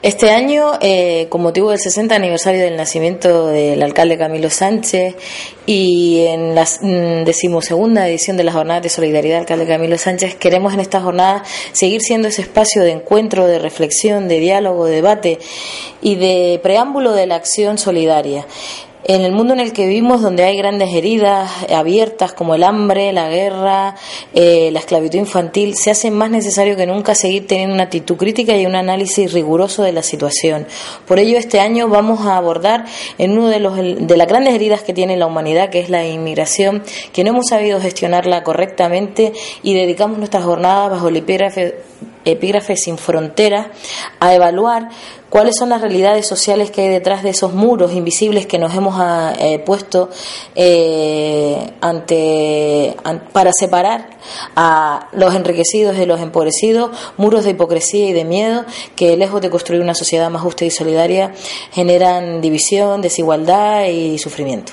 Este año, eh, con motivo del 60 aniversario del nacimiento del alcalde Camilo Sánchez y en la mm, decimosegunda edición de la Jornada de Solidaridad Alcalde Camilo Sánchez, queremos en esta jornada seguir siendo ese espacio de encuentro, de reflexión, de diálogo, de debate y de preámbulo de la acción solidaria. En el mundo en el que vivimos, donde hay grandes heridas abiertas como el hambre, la guerra, eh, la esclavitud infantil, se hace más necesario que nunca seguir teniendo una actitud crítica y un análisis riguroso de la situación. Por ello, este año vamos a abordar en uno de, los, de las grandes heridas que tiene la humanidad, que es la inmigración, que no hemos sabido gestionarla correctamente y dedicamos nuestras jornadas bajo el epígrafe epígrafe sin fronteras a evaluar cuáles son las realidades sociales que hay detrás de esos muros invisibles que nos hemos ah, eh, puesto eh, ante, para separar a los enriquecidos de los empobrecidos, muros de hipocresía y de miedo que lejos de construir una sociedad más justa y solidaria generan división, desigualdad y sufrimiento.